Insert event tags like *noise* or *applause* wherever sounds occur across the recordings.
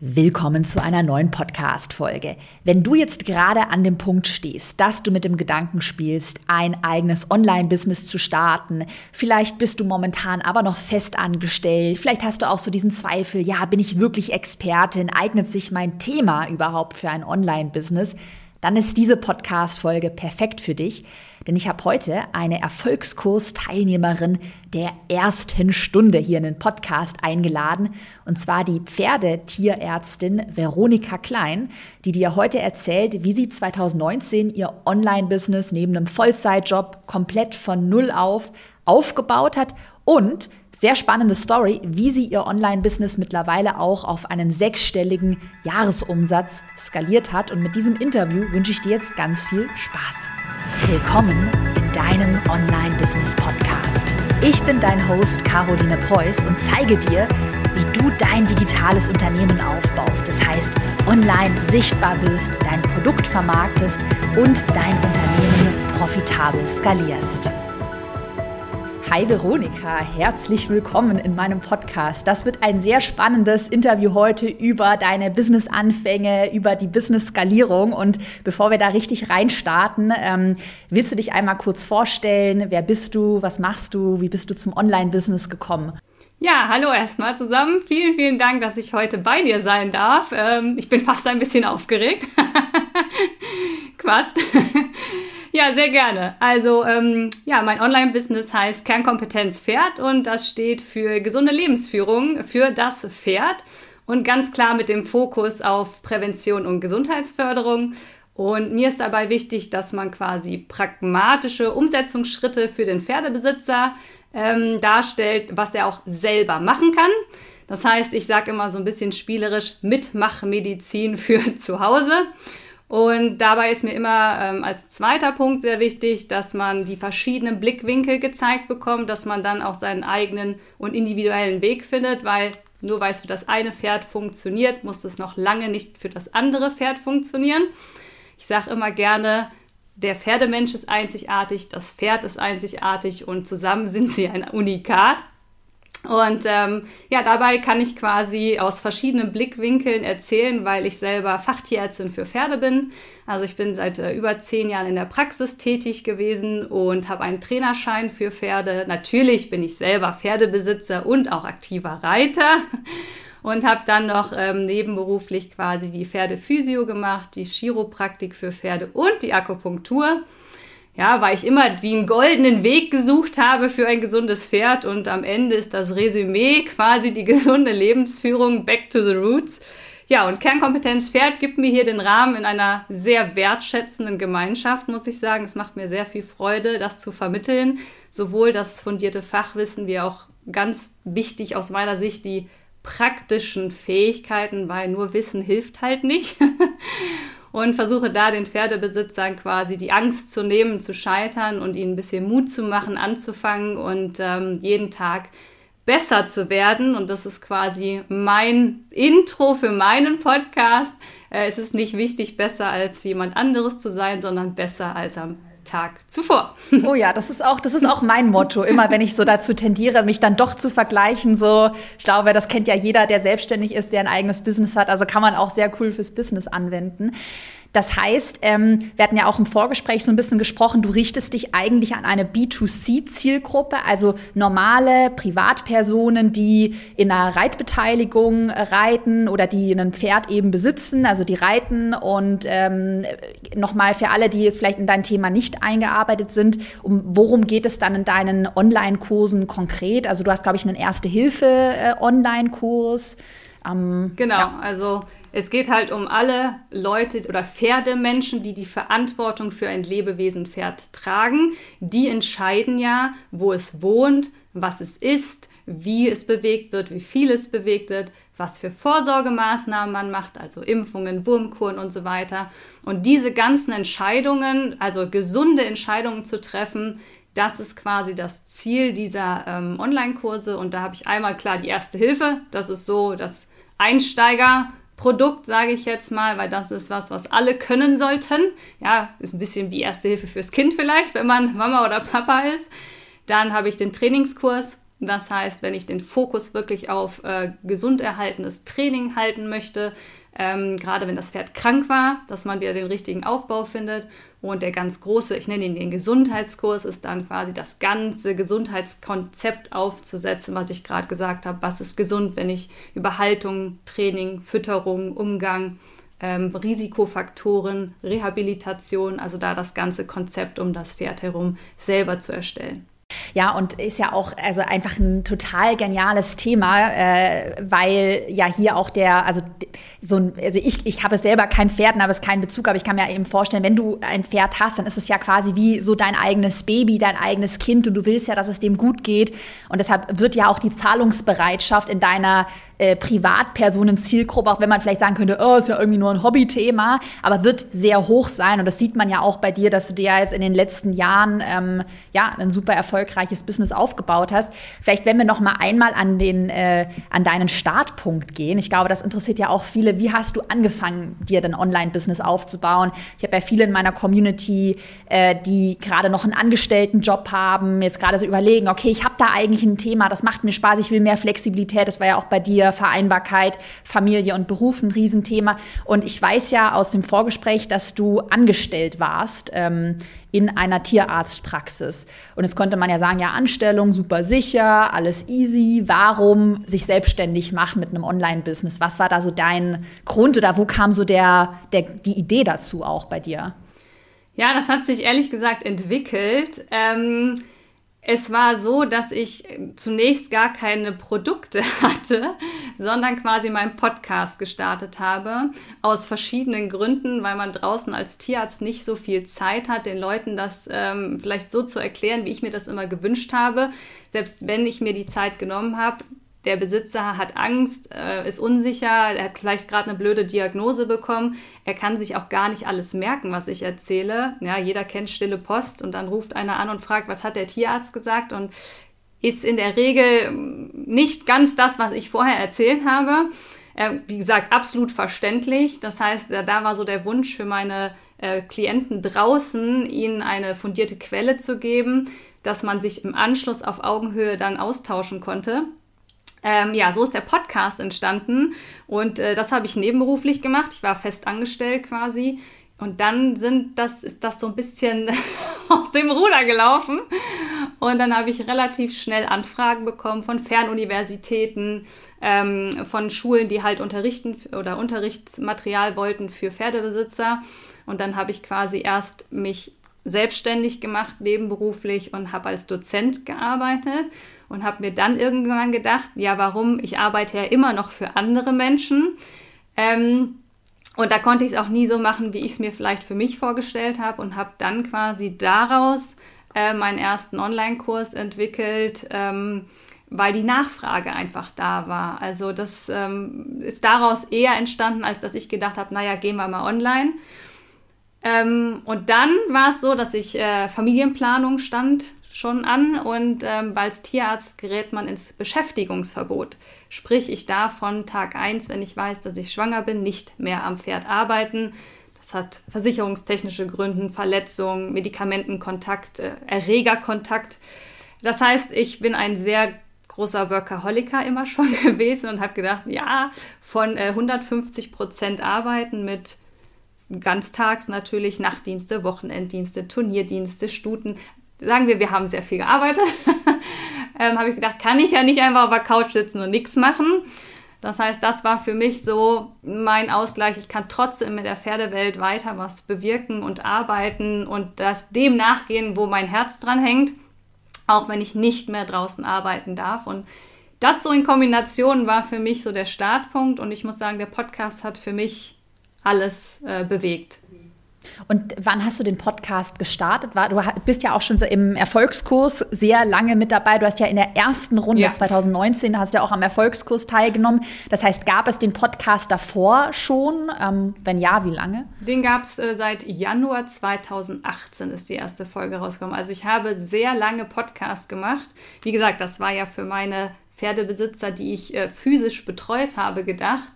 Willkommen zu einer neuen Podcast-Folge. Wenn du jetzt gerade an dem Punkt stehst, dass du mit dem Gedanken spielst, ein eigenes Online-Business zu starten, vielleicht bist du momentan aber noch fest angestellt, vielleicht hast du auch so diesen Zweifel, ja, bin ich wirklich Expertin, eignet sich mein Thema überhaupt für ein Online-Business, dann ist diese Podcast-Folge perfekt für dich, denn ich habe heute eine Erfolgskurs-Teilnehmerin der ersten Stunde hier in den Podcast eingeladen, und zwar die Pferdetierärztin Veronika Klein, die dir heute erzählt, wie sie 2019 ihr Online-Business neben einem Vollzeitjob komplett von Null auf aufgebaut hat und sehr spannende Story, wie sie ihr Online-Business mittlerweile auch auf einen sechsstelligen Jahresumsatz skaliert hat. Und mit diesem Interview wünsche ich dir jetzt ganz viel Spaß. Willkommen in deinem Online-Business-Podcast. Ich bin dein Host Caroline Preuß und zeige dir, wie du dein digitales Unternehmen aufbaust. Das heißt, online sichtbar wirst, dein Produkt vermarktest und dein Unternehmen profitabel skalierst. Hi Veronika, herzlich willkommen in meinem Podcast. Das wird ein sehr spannendes Interview heute über deine Business-Anfänge, über die Business-Skalierung. Und bevor wir da richtig reinstarten, ähm, willst du dich einmal kurz vorstellen? Wer bist du? Was machst du? Wie bist du zum Online-Business gekommen? Ja, hallo erstmal zusammen. Vielen, vielen Dank, dass ich heute bei dir sein darf. Ähm, ich bin fast ein bisschen aufgeregt. *laughs* Quast. Ja, sehr gerne. Also ähm, ja, mein Online-Business heißt Kernkompetenz Pferd und das steht für gesunde Lebensführung für das Pferd und ganz klar mit dem Fokus auf Prävention und Gesundheitsförderung. Und mir ist dabei wichtig, dass man quasi pragmatische Umsetzungsschritte für den Pferdebesitzer ähm, darstellt, was er auch selber machen kann. Das heißt, ich sage immer so ein bisschen spielerisch Mitmachmedizin für *laughs* zu Hause. Und dabei ist mir immer ähm, als zweiter Punkt sehr wichtig, dass man die verschiedenen Blickwinkel gezeigt bekommt, dass man dann auch seinen eigenen und individuellen Weg findet, weil nur weil es für das eine Pferd funktioniert, muss es noch lange nicht für das andere Pferd funktionieren. Ich sage immer gerne, der Pferdemensch ist einzigartig, das Pferd ist einzigartig und zusammen sind sie ein Unikat. Und ähm, ja, dabei kann ich quasi aus verschiedenen Blickwinkeln erzählen, weil ich selber Fachtierärztin für Pferde bin. Also ich bin seit äh, über zehn Jahren in der Praxis tätig gewesen und habe einen Trainerschein für Pferde. Natürlich bin ich selber Pferdebesitzer und auch aktiver Reiter und habe dann noch ähm, nebenberuflich quasi die Pferdephysio gemacht, die Chiropraktik für Pferde und die Akupunktur ja, weil ich immer den goldenen Weg gesucht habe für ein gesundes Pferd und am Ende ist das Resümee quasi die gesunde Lebensführung back to the roots. Ja, und Kernkompetenz Pferd gibt mir hier den Rahmen in einer sehr wertschätzenden Gemeinschaft, muss ich sagen. Es macht mir sehr viel Freude, das zu vermitteln. Sowohl das fundierte Fachwissen wie auch ganz wichtig aus meiner Sicht die praktischen Fähigkeiten, weil nur Wissen hilft halt nicht. *laughs* und versuche da den Pferdebesitzern quasi die Angst zu nehmen, zu scheitern und ihnen ein bisschen Mut zu machen, anzufangen und ähm, jeden Tag besser zu werden. Und das ist quasi mein Intro für meinen Podcast. Äh, es ist nicht wichtig, besser als jemand anderes zu sein, sondern besser als am Tag zuvor. *laughs* Oh ja, das ist auch, das ist auch mein Motto. Immer wenn ich so dazu tendiere, mich dann doch zu vergleichen, so, ich glaube, das kennt ja jeder, der selbstständig ist, der ein eigenes Business hat. Also kann man auch sehr cool fürs Business anwenden. Das heißt, ähm, wir hatten ja auch im Vorgespräch so ein bisschen gesprochen, du richtest dich eigentlich an eine B2C-Zielgruppe, also normale Privatpersonen, die in einer Reitbeteiligung reiten oder die ein Pferd eben besitzen, also die reiten. Und ähm, nochmal für alle, die jetzt vielleicht in dein Thema nicht eingearbeitet sind, um worum geht es dann in deinen Online-Kursen konkret? Also du hast, glaube ich, einen Erste-Hilfe-Online-Kurs. Ähm, genau, ja. also es geht halt um alle Leute oder Pferdemenschen, die die Verantwortung für ein Lebewesen Pferd tragen. Die entscheiden ja, wo es wohnt, was es isst, wie es bewegt wird, wie viel es bewegt wird, was für Vorsorgemaßnahmen man macht, also Impfungen, Wurmkuren und so weiter. Und diese ganzen Entscheidungen, also gesunde Entscheidungen zu treffen, das ist quasi das Ziel dieser ähm, Online-Kurse. Und da habe ich einmal klar die erste Hilfe. Das ist so das Einsteiger. Produkt, sage ich jetzt mal, weil das ist was, was alle können sollten. Ja, ist ein bisschen wie Erste Hilfe fürs Kind vielleicht, wenn man Mama oder Papa ist. Dann habe ich den Trainingskurs Das heißt, wenn ich den Fokus wirklich auf äh, gesund erhaltenes Training halten möchte, ähm, gerade wenn das Pferd krank war, dass man wieder den richtigen Aufbau findet. Und der ganz große, ich nenne ihn den Gesundheitskurs, ist dann quasi das ganze Gesundheitskonzept aufzusetzen, was ich gerade gesagt habe. Was ist gesund, wenn ich über Haltung, Training, Fütterung, Umgang, ähm, Risikofaktoren, Rehabilitation, also da das ganze Konzept um das Pferd herum selber zu erstellen. Ja, und ist ja auch also einfach ein total geniales Thema, äh, weil ja hier auch der, also so ein, also ich, ich habe selber kein Pferd, habe es keinen Bezug, aber ich kann mir eben vorstellen, wenn du ein Pferd hast, dann ist es ja quasi wie so dein eigenes Baby, dein eigenes Kind und du willst ja, dass es dem gut geht. Und deshalb wird ja auch die Zahlungsbereitschaft in deiner äh, Privatpersonen-Zielgruppe, auch wenn man vielleicht sagen könnte, oh, ist ja irgendwie nur ein Hobbythema, aber wird sehr hoch sein. Und das sieht man ja auch bei dir, dass du dir jetzt in den letzten Jahren ähm, ja ein super erfolgreiches Business aufgebaut hast. Vielleicht, wenn wir noch mal einmal an den äh, an deinen Startpunkt gehen. Ich glaube, das interessiert ja auch viele. Wie hast du angefangen, dir dein Online-Business aufzubauen? Ich habe ja viele in meiner Community, äh, die gerade noch einen Angestelltenjob haben, jetzt gerade so überlegen, okay, ich habe da eigentlich ein Thema, das macht mir Spaß, ich will mehr Flexibilität. Das war ja auch bei dir Vereinbarkeit, Familie und Beruf ein Riesenthema. Und ich weiß ja aus dem Vorgespräch, dass du angestellt warst ähm, in einer Tierarztpraxis. Und jetzt konnte man ja sagen, ja, Anstellung super sicher, alles easy. Warum sich selbstständig machen mit einem Online-Business? Was war da so dein Grund oder wo kam so der, der, die Idee dazu auch bei dir? Ja, das hat sich ehrlich gesagt entwickelt. Ähm es war so, dass ich zunächst gar keine Produkte *laughs* hatte, sondern quasi meinen Podcast gestartet habe. Aus verschiedenen Gründen, weil man draußen als Tierarzt nicht so viel Zeit hat, den Leuten das ähm, vielleicht so zu erklären, wie ich mir das immer gewünscht habe. Selbst wenn ich mir die Zeit genommen habe, der Besitzer hat Angst, äh, ist unsicher, er hat vielleicht gerade eine blöde Diagnose bekommen. Er kann sich auch gar nicht alles merken, was ich erzähle. Ja, jeder kennt stille Post und dann ruft einer an und fragt, was hat der Tierarzt gesagt und ist in der Regel nicht ganz das, was ich vorher erzählt habe. Äh, wie gesagt, absolut verständlich. Das heißt, da war so der Wunsch für meine äh, Klienten draußen, ihnen eine fundierte Quelle zu geben, dass man sich im Anschluss auf Augenhöhe dann austauschen konnte. Ähm, ja, so ist der Podcast entstanden und äh, das habe ich nebenberuflich gemacht. Ich war fest angestellt quasi. Und dann sind das, ist das so ein bisschen *laughs* aus dem Ruder gelaufen. Und dann habe ich relativ schnell Anfragen bekommen von Fernuniversitäten, ähm, von Schulen, die halt unterrichten oder Unterrichtsmaterial wollten für Pferdebesitzer. Und dann habe ich quasi erst mich selbstständig gemacht, nebenberuflich und habe als Dozent gearbeitet und habe mir dann irgendwann gedacht, ja, warum? Ich arbeite ja immer noch für andere Menschen. Ähm, und da konnte ich es auch nie so machen, wie ich es mir vielleicht für mich vorgestellt habe und habe dann quasi daraus äh, meinen ersten Online-Kurs entwickelt, ähm, weil die Nachfrage einfach da war. Also das ähm, ist daraus eher entstanden, als dass ich gedacht habe, naja, gehen wir mal online. Ähm, und dann war es so, dass ich äh, Familienplanung stand schon an und ähm, als Tierarzt gerät man ins Beschäftigungsverbot. Sprich, ich darf von Tag 1, wenn ich weiß, dass ich schwanger bin, nicht mehr am Pferd arbeiten. Das hat versicherungstechnische Gründe, Verletzungen, Medikamentenkontakt, äh, Erregerkontakt. Das heißt, ich bin ein sehr großer Workaholiker immer schon *laughs* gewesen und habe gedacht, ja, von äh, 150 Prozent arbeiten mit ganztags natürlich Nachtdienste, Wochenenddienste, Turnierdienste, Stuten, sagen wir, wir haben sehr viel gearbeitet, *laughs* ähm, habe ich gedacht, kann ich ja nicht einfach auf der Couch sitzen und nichts machen. Das heißt, das war für mich so mein Ausgleich. Ich kann trotzdem in der Pferdewelt weiter was bewirken und arbeiten und das dem nachgehen, wo mein Herz dran hängt, auch wenn ich nicht mehr draußen arbeiten darf. Und das so in Kombination war für mich so der Startpunkt. Und ich muss sagen, der Podcast hat für mich alles äh, bewegt. Und wann hast du den Podcast gestartet? Du bist ja auch schon im Erfolgskurs sehr lange mit dabei. Du hast ja in der ersten Runde ja. 2019 hast ja auch am Erfolgskurs teilgenommen. Das heißt, gab es den Podcast davor schon? Ähm, wenn ja, wie lange? Den gab es äh, seit Januar 2018 ist die erste Folge rausgekommen. Also ich habe sehr lange Podcasts gemacht. Wie gesagt, das war ja für meine Pferdebesitzer, die ich äh, physisch betreut habe, gedacht.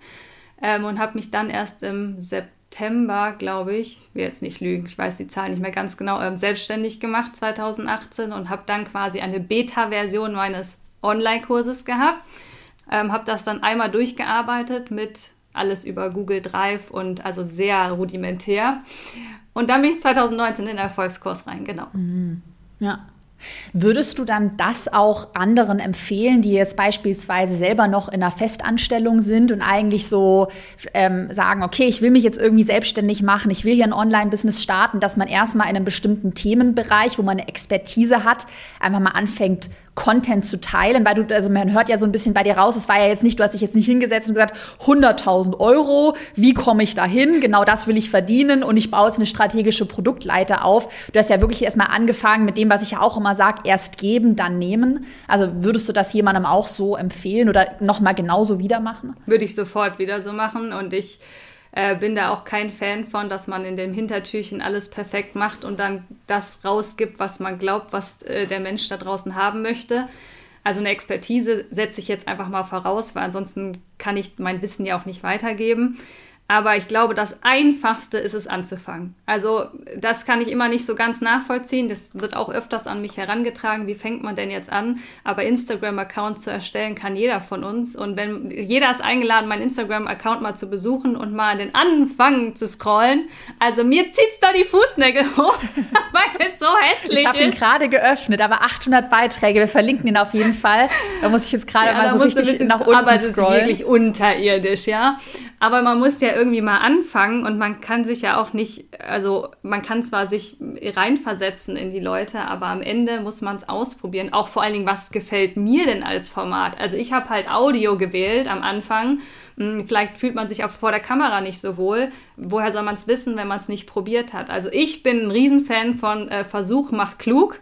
Ähm, und habe mich dann erst im September September, glaube ich, ich will jetzt nicht lügen, ich weiß die Zahl nicht mehr ganz genau, ähm, selbstständig gemacht 2018 und habe dann quasi eine Beta-Version meines Online-Kurses gehabt. Ähm, habe das dann einmal durchgearbeitet mit alles über Google Drive und also sehr rudimentär. Und dann bin ich 2019 in den Erfolgskurs rein, genau. Mhm. Ja. Würdest du dann das auch anderen empfehlen, die jetzt beispielsweise selber noch in einer Festanstellung sind und eigentlich so ähm, sagen, okay, ich will mich jetzt irgendwie selbstständig machen, ich will hier ein Online-Business starten, dass man erstmal in einem bestimmten Themenbereich, wo man eine Expertise hat, einfach mal anfängt, Content zu teilen, weil du, also man hört ja so ein bisschen bei dir raus, es war ja jetzt nicht, du hast dich jetzt nicht hingesetzt und gesagt, 100.000 Euro, wie komme ich da hin? Genau das will ich verdienen und ich baue jetzt eine strategische Produktleiter auf. Du hast ja wirklich erstmal angefangen mit dem, was ich ja auch immer sage, erst geben, dann nehmen. Also würdest du das jemandem auch so empfehlen oder nochmal genauso wieder machen? Würde ich sofort wieder so machen und ich äh, bin da auch kein Fan von, dass man in dem Hintertürchen alles perfekt macht und dann das rausgibt, was man glaubt, was äh, der Mensch da draußen haben möchte. Also eine Expertise setze ich jetzt einfach mal voraus, weil ansonsten kann ich mein Wissen ja auch nicht weitergeben. Aber ich glaube, das Einfachste ist es anzufangen. Also das kann ich immer nicht so ganz nachvollziehen. Das wird auch öfters an mich herangetragen. Wie fängt man denn jetzt an? Aber Instagram-Account zu erstellen kann jeder von uns. Und wenn jeder ist eingeladen, meinen Instagram-Account mal zu besuchen und mal an den Anfang zu scrollen. Also mir zieht es da die Fußnägel *laughs* hoch, weil es so hässlich ich ist. Ich habe ihn gerade geöffnet, aber 800 Beiträge. Wir verlinken ihn auf jeden Fall. Da muss ich jetzt gerade ja, mal so richtig nach unten aber scrollen. Aber es ist wirklich unterirdisch, ja. Aber man muss ja irgendwie mal anfangen und man kann sich ja auch nicht, also man kann zwar sich reinversetzen in die Leute, aber am Ende muss man es ausprobieren. Auch vor allen Dingen, was gefällt mir denn als Format? Also ich habe halt Audio gewählt am Anfang. Hm, vielleicht fühlt man sich auch vor der Kamera nicht so wohl. Woher soll man es wissen, wenn man es nicht probiert hat? Also ich bin ein Riesenfan von äh, Versuch macht klug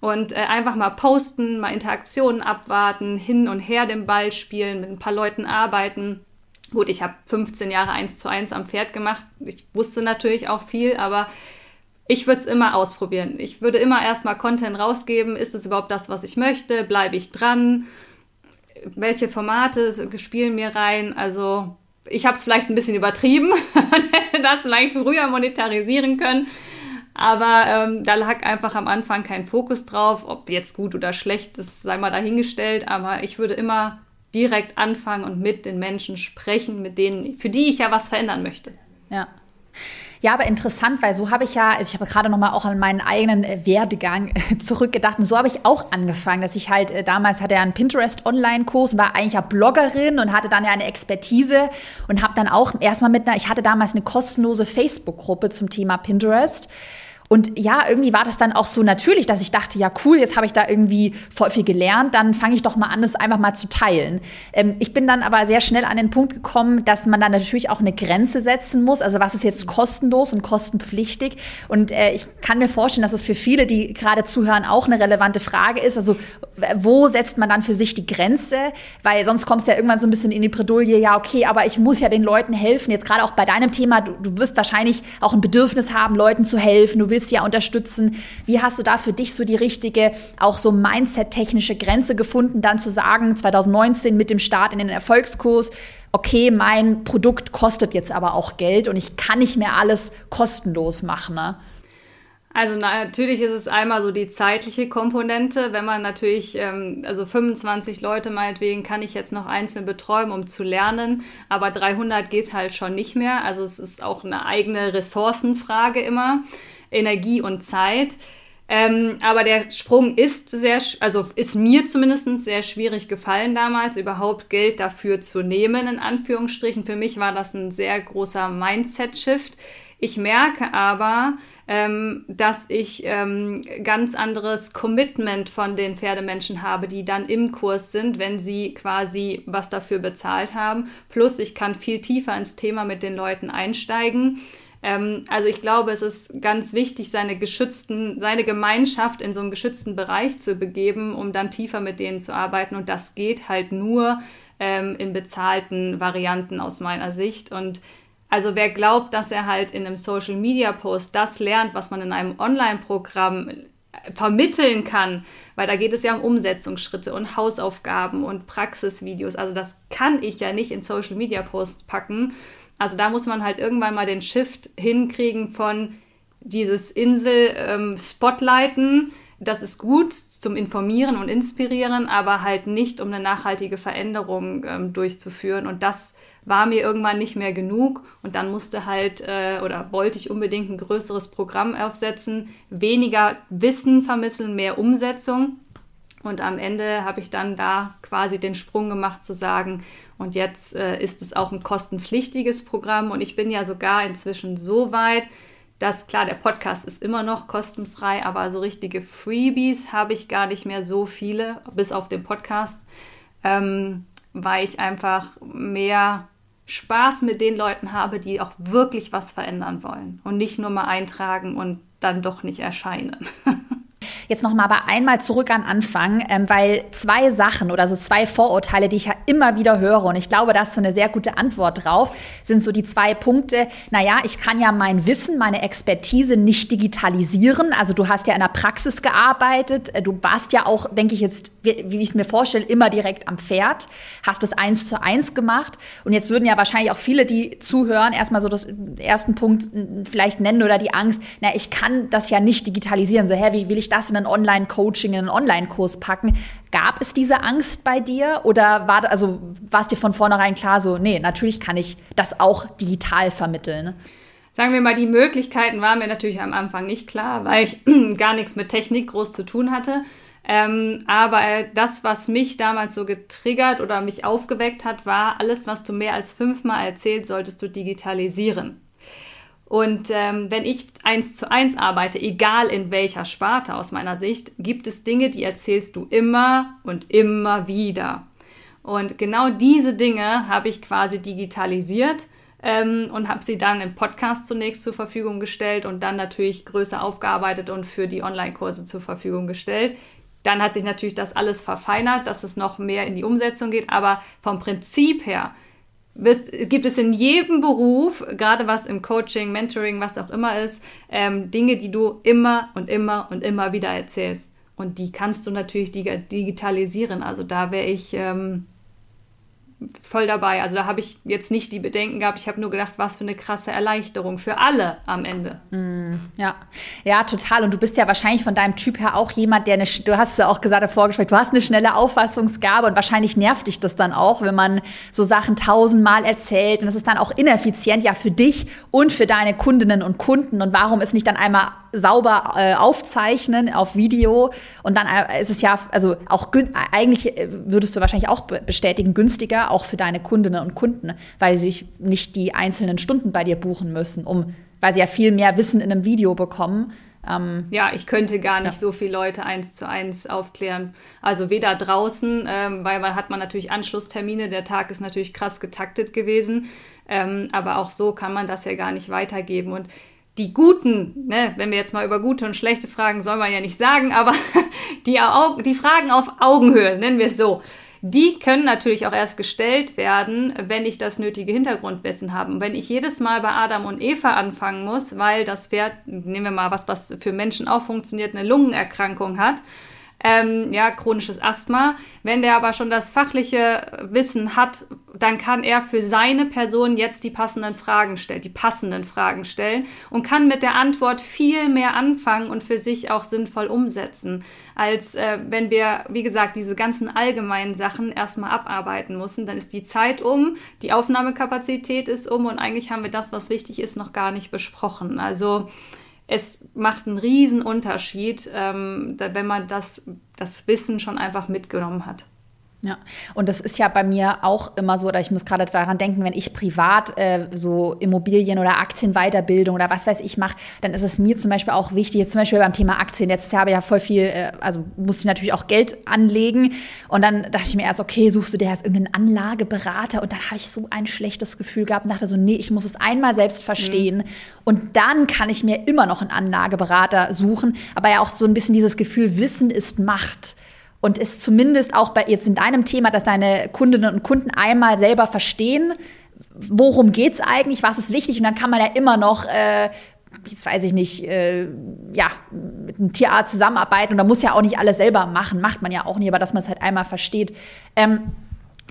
und äh, einfach mal posten, mal Interaktionen abwarten, hin und her den Ball spielen, mit ein paar Leuten arbeiten Gut, ich habe 15 Jahre eins zu eins am Pferd gemacht. Ich wusste natürlich auch viel, aber ich würde es immer ausprobieren. Ich würde immer erstmal Content rausgeben. Ist es überhaupt das, was ich möchte? Bleibe ich dran? Welche Formate spielen mir rein? Also, ich habe es vielleicht ein bisschen übertrieben. *laughs* Man hätte das vielleicht früher monetarisieren können. Aber ähm, da lag einfach am Anfang kein Fokus drauf. Ob jetzt gut oder schlecht, das sei mal dahingestellt. Aber ich würde immer direkt anfangen und mit den Menschen sprechen, mit denen, für die ich ja was verändern möchte. Ja. Ja, aber interessant, weil so habe ich ja, also ich habe gerade noch mal auch an meinen eigenen äh, Werdegang zurückgedacht und so habe ich auch angefangen, dass ich halt äh, damals hatte ja einen Pinterest Online-Kurs, war eigentlich ja Bloggerin und hatte dann ja eine Expertise und habe dann auch erstmal mit einer, ich hatte damals eine kostenlose Facebook-Gruppe zum Thema Pinterest und ja, irgendwie war das dann auch so natürlich, dass ich dachte, ja cool, jetzt habe ich da irgendwie voll viel gelernt, dann fange ich doch mal an, das einfach mal zu teilen. Ähm, ich bin dann aber sehr schnell an den Punkt gekommen, dass man dann natürlich auch eine Grenze setzen muss. Also was ist jetzt kostenlos und kostenpflichtig? Und äh, ich kann mir vorstellen, dass es für viele, die gerade zuhören, auch eine relevante Frage ist. Also wo setzt man dann für sich die Grenze? Weil sonst kommst du ja irgendwann so ein bisschen in die Bredouille, ja okay, aber ich muss ja den Leuten helfen. Jetzt gerade auch bei deinem Thema, du, du wirst wahrscheinlich auch ein Bedürfnis haben, Leuten zu helfen. Du willst ja unterstützen. Wie hast du da für dich so die richtige, auch so Mindset-technische Grenze gefunden, dann zu sagen, 2019 mit dem Start in den Erfolgskurs, okay, mein Produkt kostet jetzt aber auch Geld und ich kann nicht mehr alles kostenlos machen. Ne? Also natürlich ist es einmal so die zeitliche Komponente, wenn man natürlich, ähm, also 25 Leute meinetwegen kann ich jetzt noch einzeln betreuen, um zu lernen, aber 300 geht halt schon nicht mehr. Also es ist auch eine eigene Ressourcenfrage immer. Energie und Zeit. Ähm, aber der Sprung ist sehr, also ist mir zumindest sehr schwierig gefallen damals, überhaupt Geld dafür zu nehmen, in Anführungsstrichen. Für mich war das ein sehr großer Mindset-Shift. Ich merke aber, ähm, dass ich ähm, ganz anderes Commitment von den Pferdemenschen habe, die dann im Kurs sind, wenn sie quasi was dafür bezahlt haben. Plus, ich kann viel tiefer ins Thema mit den Leuten einsteigen. Ähm, also ich glaube, es ist ganz wichtig, seine geschützten, seine Gemeinschaft in so einen geschützten Bereich zu begeben, um dann tiefer mit denen zu arbeiten. Und das geht halt nur ähm, in bezahlten Varianten aus meiner Sicht. Und also wer glaubt, dass er halt in einem Social Media Post das lernt, was man in einem Online-Programm äh, vermitteln kann, weil da geht es ja um Umsetzungsschritte und Hausaufgaben und Praxisvideos. Also das kann ich ja nicht in Social Media Posts packen. Also da muss man halt irgendwann mal den Shift hinkriegen von dieses Insel ähm, das ist gut zum Informieren und Inspirieren, aber halt nicht, um eine nachhaltige Veränderung ähm, durchzuführen. Und das war mir irgendwann nicht mehr genug und dann musste halt äh, oder wollte ich unbedingt ein größeres Programm aufsetzen, weniger Wissen vermitteln, mehr Umsetzung. Und am Ende habe ich dann da quasi den Sprung gemacht zu sagen, und jetzt äh, ist es auch ein kostenpflichtiges Programm und ich bin ja sogar inzwischen so weit, dass klar, der Podcast ist immer noch kostenfrei, aber so richtige Freebies habe ich gar nicht mehr so viele, bis auf den Podcast, ähm, weil ich einfach mehr Spaß mit den Leuten habe, die auch wirklich was verändern wollen und nicht nur mal eintragen und dann doch nicht erscheinen. *laughs* Jetzt noch mal aber einmal zurück an Anfang, ähm, weil zwei Sachen oder so zwei Vorurteile, die ich ja immer wieder höre und ich glaube, da ist so eine sehr gute Antwort drauf, sind so die zwei Punkte. Naja, ich kann ja mein Wissen, meine Expertise nicht digitalisieren. Also du hast ja in der Praxis gearbeitet, äh, du warst ja auch, denke ich jetzt, wie, wie ich es mir vorstelle, immer direkt am Pferd, hast es eins zu eins gemacht und jetzt würden ja wahrscheinlich auch viele, die zuhören, erstmal so das ersten Punkt vielleicht nennen oder die Angst, na, ich kann das ja nicht digitalisieren. So, hä, wie will ich das ein Online-Coaching, in einen Online-Kurs packen. Gab es diese Angst bei dir oder war, also, war es dir von vornherein klar, so, nee, natürlich kann ich das auch digital vermitteln? Sagen wir mal, die Möglichkeiten waren mir natürlich am Anfang nicht klar, weil ich *clears throat* gar nichts mit Technik groß zu tun hatte. Ähm, aber das, was mich damals so getriggert oder mich aufgeweckt hat, war, alles, was du mehr als fünfmal erzählt, solltest du digitalisieren. Und ähm, wenn ich eins zu eins arbeite, egal in welcher Sparte aus meiner Sicht, gibt es Dinge, die erzählst du immer und immer wieder. Und genau diese Dinge habe ich quasi digitalisiert ähm, und habe sie dann im Podcast zunächst zur Verfügung gestellt und dann natürlich größer aufgearbeitet und für die Online-Kurse zur Verfügung gestellt. Dann hat sich natürlich das alles verfeinert, dass es noch mehr in die Umsetzung geht, aber vom Prinzip her gibt es in jedem Beruf, gerade was im Coaching, Mentoring, was auch immer ist, ähm, Dinge, die du immer und immer und immer wieder erzählst. Und die kannst du natürlich digitalisieren. Also da wäre ich ähm, voll dabei. Also da habe ich jetzt nicht die Bedenken gehabt. Ich habe nur gedacht, was für eine krasse Erleichterung für alle am Ende. Mm, ja, ja, total. Und du bist ja wahrscheinlich von deinem Typ her auch jemand, der eine, du hast ja auch gesagt davor gesprochen, du hast eine schnelle Auffassungsgabe und wahrscheinlich nervt dich das dann auch, wenn man so Sachen tausendmal erzählt und es ist dann auch ineffizient ja für dich und für deine Kundinnen und Kunden. Und warum ist nicht dann einmal sauber äh, aufzeichnen auf Video und dann äh, ist es ja, also auch eigentlich äh, würdest du wahrscheinlich auch bestätigen, günstiger auch für deine Kundinnen und Kunden, weil sie sich nicht die einzelnen Stunden bei dir buchen müssen, um, weil sie ja viel mehr Wissen in einem Video bekommen. Ähm, ja, ich könnte gar nicht ja. so viele Leute eins zu eins aufklären. Also weder draußen, ähm, weil man hat man natürlich Anschlusstermine, der Tag ist natürlich krass getaktet gewesen, ähm, aber auch so kann man das ja gar nicht weitergeben. Und die guten, ne, wenn wir jetzt mal über gute und schlechte Fragen, soll man ja nicht sagen, aber *laughs* die, die Fragen auf Augenhöhe, nennen wir es so, die können natürlich auch erst gestellt werden, wenn ich das nötige Hintergrundwissen habe. Und wenn ich jedes Mal bei Adam und Eva anfangen muss, weil das Pferd, nehmen wir mal was, was für Menschen auch funktioniert, eine Lungenerkrankung hat, ähm, ja, chronisches Asthma. Wenn der aber schon das fachliche Wissen hat, dann kann er für seine Person jetzt die passenden Fragen stellen, die passenden Fragen stellen und kann mit der Antwort viel mehr anfangen und für sich auch sinnvoll umsetzen, als äh, wenn wir, wie gesagt, diese ganzen allgemeinen Sachen erstmal abarbeiten müssen. Dann ist die Zeit um, die Aufnahmekapazität ist um und eigentlich haben wir das, was wichtig ist, noch gar nicht besprochen. Also es macht einen riesen Unterschied, ähm, wenn man das, das Wissen schon einfach mitgenommen hat. Ja, und das ist ja bei mir auch immer so, oder ich muss gerade daran denken, wenn ich privat äh, so Immobilien- oder Aktienweiterbildung oder was weiß ich mache, dann ist es mir zum Beispiel auch wichtig, jetzt zum Beispiel beim Thema Aktien, letztes Jahr habe ich ja voll viel, äh, also musste ich natürlich auch Geld anlegen und dann dachte ich mir erst, okay, suchst du dir jetzt irgendeinen Anlageberater? Und dann habe ich so ein schlechtes Gefühl gehabt und dachte so, nee, ich muss es einmal selbst verstehen mhm. und dann kann ich mir immer noch einen Anlageberater suchen, aber ja auch so ein bisschen dieses Gefühl, Wissen ist Macht und ist zumindest auch bei jetzt in deinem Thema, dass deine Kundinnen und Kunden einmal selber verstehen, worum geht es eigentlich, was ist wichtig und dann kann man ja immer noch äh, jetzt weiß ich nicht, äh, ja, mit einem Tierarzt zusammenarbeiten und da muss ja auch nicht alles selber machen, macht man ja auch nicht, aber dass man es halt einmal versteht. Ähm,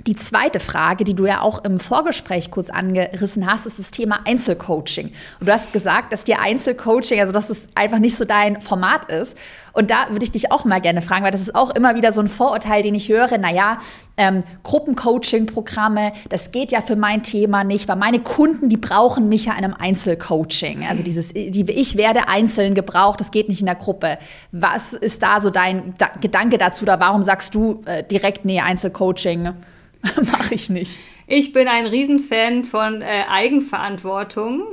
Die zweite Frage, die du ja auch im Vorgespräch kurz angerissen hast, ist das Thema Einzelcoaching. Und du hast gesagt, dass dir Einzelcoaching, also dass es einfach nicht so dein Format ist. Und da würde ich dich auch mal gerne fragen, weil das ist auch immer wieder so ein Vorurteil, den ich höre. Naja, ähm, Gruppencoaching-Programme, das geht ja für mein Thema nicht, weil meine Kunden, die brauchen mich ja in einem Einzelcoaching. Also dieses, die, ich werde einzeln gebraucht, das geht nicht in der Gruppe. Was ist da so dein da Gedanke dazu? Oder warum sagst du äh, direkt, nee, Einzelcoaching? *laughs* Mache ich nicht. Ich bin ein Riesenfan von äh, Eigenverantwortung.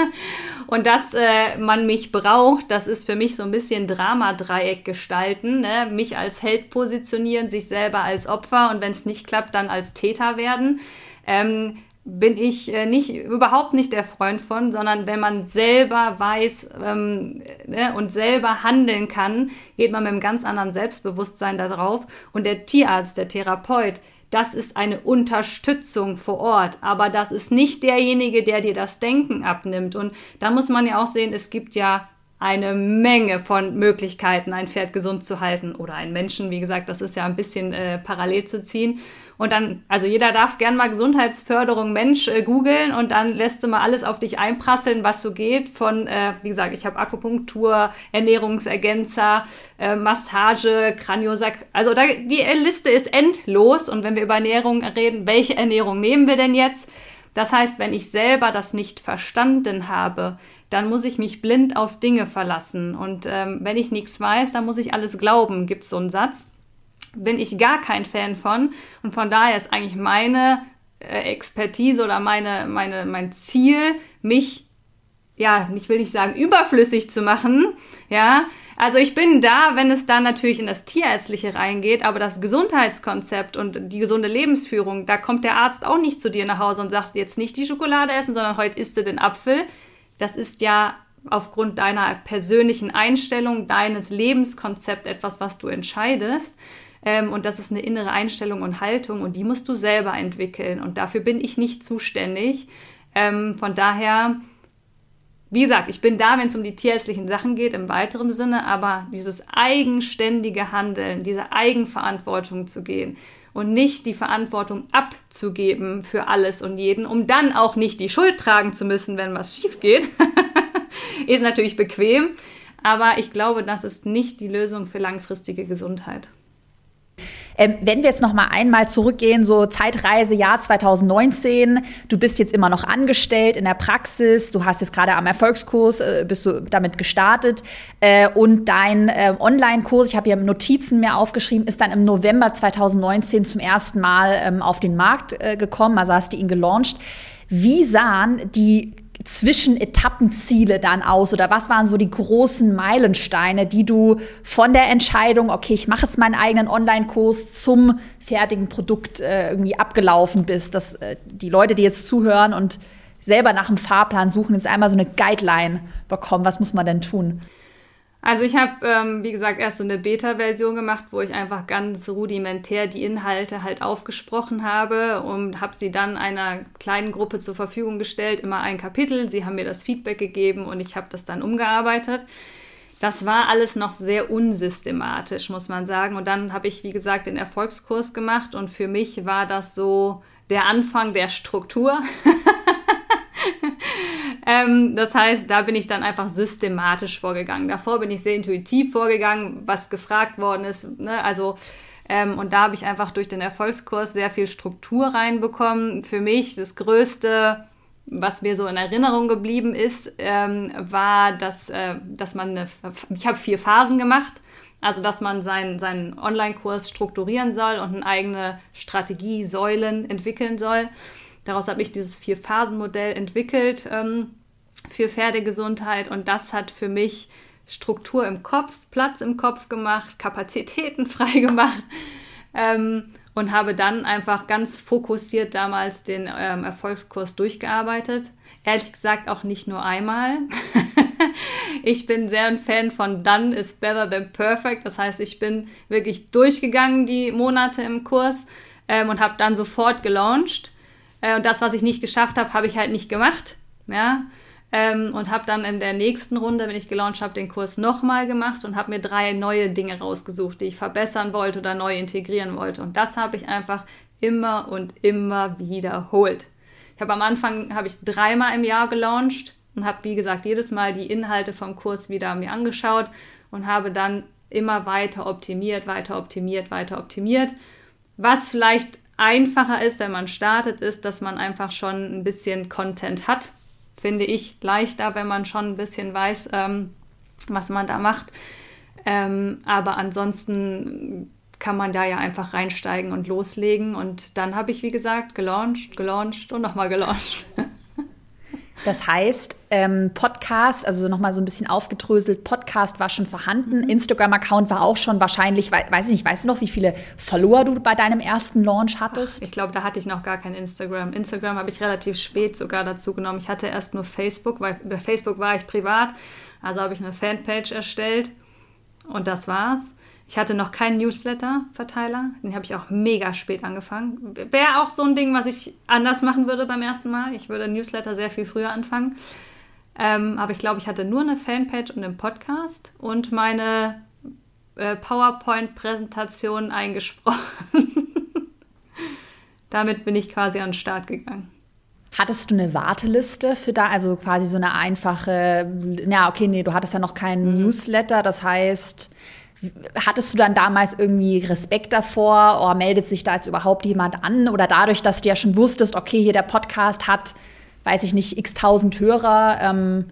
*laughs* und dass äh, man mich braucht, das ist für mich so ein bisschen Dramadreieck gestalten. Ne? Mich als Held positionieren, sich selber als Opfer und wenn es nicht klappt, dann als Täter werden. Ähm, bin ich äh, nicht überhaupt nicht der Freund von, sondern wenn man selber weiß ähm, ne, und selber handeln kann, geht man mit einem ganz anderen Selbstbewusstsein darauf. Und der Tierarzt, der Therapeut, das ist eine Unterstützung vor Ort, aber das ist nicht derjenige, der dir das Denken abnimmt. Und da muss man ja auch sehen, es gibt ja eine Menge von Möglichkeiten, ein Pferd gesund zu halten oder einen Menschen. Wie gesagt, das ist ja ein bisschen äh, parallel zu ziehen. Und dann, also jeder darf gern mal Gesundheitsförderung Mensch äh, googeln und dann lässt du mal alles auf dich einprasseln, was so geht. Von, äh, wie gesagt, ich habe Akupunktur, Ernährungsergänzer, äh, Massage, Kraniosak. Also da, die Liste ist endlos. Und wenn wir über Ernährung reden, welche Ernährung nehmen wir denn jetzt? Das heißt, wenn ich selber das nicht verstanden habe, dann muss ich mich blind auf Dinge verlassen. Und ähm, wenn ich nichts weiß, dann muss ich alles glauben, gibt es so einen Satz bin ich gar kein Fan von. Und von daher ist eigentlich meine äh, Expertise oder meine, meine, mein Ziel, mich, ja, ich will nicht sagen, überflüssig zu machen. Ja, also ich bin da, wenn es dann natürlich in das Tierärztliche reingeht, aber das Gesundheitskonzept und die gesunde Lebensführung, da kommt der Arzt auch nicht zu dir nach Hause und sagt, jetzt nicht die Schokolade essen, sondern heute isst du den Apfel. Das ist ja aufgrund deiner persönlichen Einstellung, deines Lebenskonzepts etwas, was du entscheidest. Ähm, und das ist eine innere Einstellung und Haltung und die musst du selber entwickeln. Und dafür bin ich nicht zuständig. Ähm, von daher, wie gesagt, ich bin da, wenn es um die tierärztlichen Sachen geht, im weiteren Sinne, aber dieses eigenständige Handeln, diese Eigenverantwortung zu gehen und nicht die Verantwortung abzugeben für alles und jeden, um dann auch nicht die Schuld tragen zu müssen, wenn was schief geht, *laughs* ist natürlich bequem. Aber ich glaube, das ist nicht die Lösung für langfristige Gesundheit. Ähm, wenn wir jetzt noch mal einmal zurückgehen, so Zeitreise Jahr 2019, du bist jetzt immer noch angestellt in der Praxis, du hast jetzt gerade am Erfolgskurs, äh, bist du damit gestartet. Äh, und dein äh, Online-Kurs, ich habe hier Notizen mehr aufgeschrieben, ist dann im November 2019 zum ersten Mal ähm, auf den Markt äh, gekommen, also hast du ihn gelauncht. Wie sahen die Zwischenetappenziele dann aus oder was waren so die großen Meilensteine, die du von der Entscheidung, okay, ich mache jetzt meinen eigenen Online-Kurs zum fertigen Produkt äh, irgendwie abgelaufen bist, dass äh, die Leute, die jetzt zuhören und selber nach einem Fahrplan suchen, jetzt einmal so eine Guideline bekommen, was muss man denn tun? Also ich habe, ähm, wie gesagt, erst so eine Beta-Version gemacht, wo ich einfach ganz rudimentär die Inhalte halt aufgesprochen habe und habe sie dann einer kleinen Gruppe zur Verfügung gestellt, immer ein Kapitel. Sie haben mir das Feedback gegeben und ich habe das dann umgearbeitet. Das war alles noch sehr unsystematisch, muss man sagen. Und dann habe ich, wie gesagt, den Erfolgskurs gemacht und für mich war das so der Anfang der Struktur. *laughs* Ähm, das heißt, da bin ich dann einfach systematisch vorgegangen. Davor bin ich sehr intuitiv vorgegangen, was gefragt worden ist. Ne? Also, ähm, und da habe ich einfach durch den Erfolgskurs sehr viel Struktur reinbekommen. Für mich das Größte, was mir so in Erinnerung geblieben ist, ähm, war, dass, äh, dass man eine, ich habe vier Phasen gemacht. Also, dass man seinen, seinen Online-Kurs strukturieren soll und eine eigene Strategie, Säulen entwickeln soll. Daraus habe ich dieses Vier-Phasen-Modell entwickelt ähm, für Pferdegesundheit und das hat für mich Struktur im Kopf, Platz im Kopf gemacht, Kapazitäten *laughs* freigemacht ähm, und habe dann einfach ganz fokussiert damals den ähm, Erfolgskurs durchgearbeitet. Ehrlich gesagt auch nicht nur einmal. *laughs* ich bin sehr ein Fan von Done is better than perfect. Das heißt, ich bin wirklich durchgegangen die Monate im Kurs ähm, und habe dann sofort gelauncht äh, und das, was ich nicht geschafft habe, habe ich halt nicht gemacht. Ja. Ähm, und habe dann in der nächsten Runde, wenn ich gelauncht habe, den Kurs nochmal gemacht und habe mir drei neue Dinge rausgesucht, die ich verbessern wollte oder neu integrieren wollte. Und das habe ich einfach immer und immer wiederholt. Ich habe am Anfang habe ich dreimal im Jahr gelauncht und habe wie gesagt jedes Mal die Inhalte vom Kurs wieder mir angeschaut und habe dann immer weiter optimiert, weiter optimiert, weiter optimiert. Was vielleicht einfacher ist, wenn man startet, ist, dass man einfach schon ein bisschen Content hat. Finde ich leichter, wenn man schon ein bisschen weiß, ähm, was man da macht. Ähm, aber ansonsten kann man da ja einfach reinsteigen und loslegen. Und dann habe ich, wie gesagt, gelauncht, gelauncht und nochmal gelauncht. *laughs* Das heißt, ähm, Podcast, also nochmal so ein bisschen aufgedröselt, Podcast war schon vorhanden, mhm. Instagram-Account war auch schon wahrscheinlich, weiß ich nicht, weißt du noch, wie viele Follower du bei deinem ersten Launch hattest? Ach, ich glaube, da hatte ich noch gar kein Instagram. Instagram habe ich relativ spät sogar dazu genommen. Ich hatte erst nur Facebook, weil bei Facebook war ich privat, also habe ich eine Fanpage erstellt und das war's. Ich hatte noch keinen Newsletter-Verteiler. Den habe ich auch mega spät angefangen. Wäre auch so ein Ding, was ich anders machen würde beim ersten Mal. Ich würde Newsletter sehr viel früher anfangen. Ähm, aber ich glaube, ich hatte nur eine Fanpage und einen Podcast und meine äh, PowerPoint-Präsentation eingesprochen. *laughs* Damit bin ich quasi an den Start gegangen. Hattest du eine Warteliste für da, also quasi so eine einfache, ja, okay, nee, du hattest ja noch keinen mhm. Newsletter, das heißt, Hattest du dann damals irgendwie Respekt davor? Oder meldet sich da jetzt überhaupt jemand an? Oder dadurch, dass du ja schon wusstest, okay, hier der Podcast hat, weiß ich nicht, x tausend Hörer, ähm,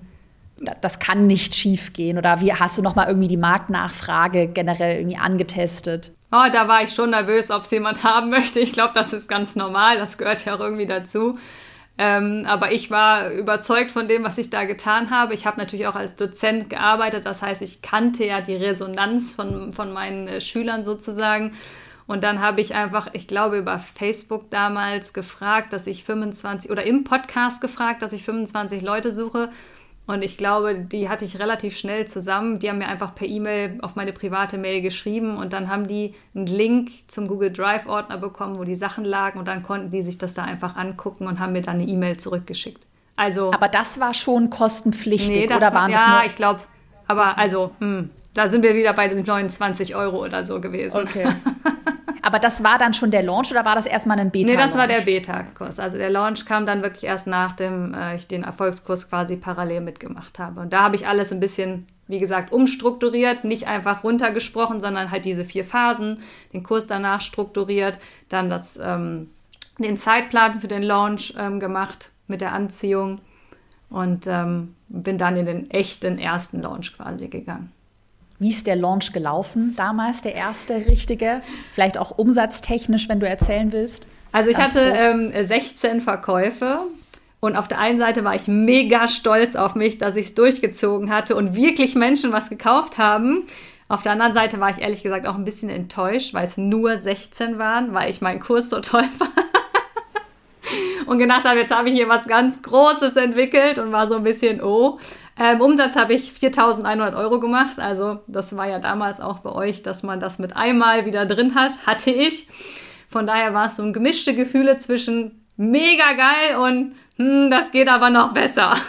das kann nicht schief gehen? Oder wie hast du noch mal irgendwie die Marktnachfrage generell irgendwie angetestet? Oh, da war ich schon nervös, ob es jemand haben möchte. Ich glaube, das ist ganz normal. Das gehört ja auch irgendwie dazu. Ähm, aber ich war überzeugt von dem, was ich da getan habe. Ich habe natürlich auch als Dozent gearbeitet, das heißt, ich kannte ja die Resonanz von, von meinen äh, Schülern sozusagen. Und dann habe ich einfach, ich glaube, über Facebook damals gefragt, dass ich 25 oder im Podcast gefragt, dass ich 25 Leute suche. Und ich glaube, die hatte ich relativ schnell zusammen. Die haben mir einfach per E-Mail auf meine private Mail geschrieben und dann haben die einen Link zum Google Drive-Ordner bekommen, wo die Sachen lagen und dann konnten die sich das da einfach angucken und haben mir dann eine E-Mail zurückgeschickt. Also, aber das war schon kostenpflichtig nee, oder waren ja, das nur? Ja, ich glaube, aber also, hm, da sind wir wieder bei den 29 Euro oder so gewesen. Okay. *laughs* Aber das war dann schon der Launch oder war das erstmal ein Beta? -Launch? Nee, das war der Beta-Kurs. Also der Launch kam dann wirklich erst nachdem äh, ich den Erfolgskurs quasi parallel mitgemacht habe. Und da habe ich alles ein bisschen, wie gesagt, umstrukturiert, nicht einfach runtergesprochen, sondern halt diese vier Phasen, den Kurs danach strukturiert, dann das, ähm, den Zeitplan für den Launch ähm, gemacht mit der Anziehung und ähm, bin dann in den echten ersten Launch quasi gegangen. Wie ist der Launch gelaufen damals, der erste richtige? Vielleicht auch umsatztechnisch, wenn du erzählen willst. Also ich Ganz hatte ähm, 16 Verkäufe und auf der einen Seite war ich mega stolz auf mich, dass ich es durchgezogen hatte und wirklich Menschen was gekauft haben. Auf der anderen Seite war ich ehrlich gesagt auch ein bisschen enttäuscht, weil es nur 16 waren, weil ich meinen Kurs so toll *laughs* fand. und gedacht habe, jetzt habe ich hier was ganz Großes entwickelt und war so ein bisschen, oh. Ähm, Umsatz habe ich 4.100 Euro gemacht. Also das war ja damals auch bei euch, dass man das mit einmal wieder drin hat. Hatte ich. Von daher war es so ein gemischte Gefühle zwischen mega geil und hm, das geht aber noch besser. *laughs*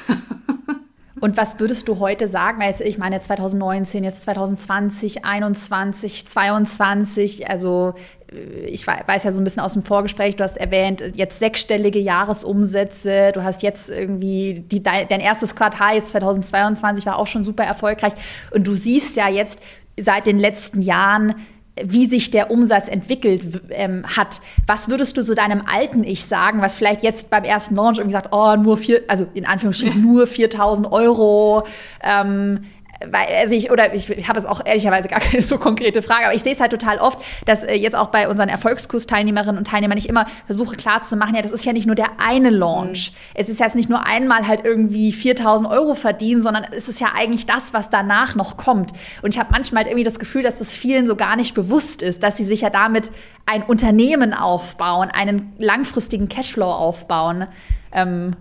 Und was würdest du heute sagen? Also ich meine 2019, jetzt 2020, 21, 22, also ich weiß ja so ein bisschen aus dem Vorgespräch, du hast erwähnt, jetzt sechsstellige Jahresumsätze, du hast jetzt irgendwie die, dein erstes Quartal jetzt 2022 war auch schon super erfolgreich und du siehst ja jetzt seit den letzten Jahren, wie sich der Umsatz entwickelt ähm, hat. Was würdest du so deinem alten Ich sagen, was vielleicht jetzt beim ersten Launch irgendwie sagt, oh, nur vier, also in Anführungsstrichen nur 4000 Euro, ähm, weil, also ich, oder ich, ich habe jetzt auch ehrlicherweise gar keine so konkrete Frage, aber ich sehe es halt total oft, dass äh, jetzt auch bei unseren Erfolgskursteilnehmerinnen und Teilnehmern ich immer versuche klarzumachen, ja, das ist ja nicht nur der eine Launch. Mhm. Es ist jetzt nicht nur einmal halt irgendwie 4000 Euro verdienen, sondern es ist ja eigentlich das, was danach noch kommt. Und ich habe manchmal halt irgendwie das Gefühl, dass das vielen so gar nicht bewusst ist, dass sie sich ja damit ein Unternehmen aufbauen, einen langfristigen Cashflow aufbauen. Ähm,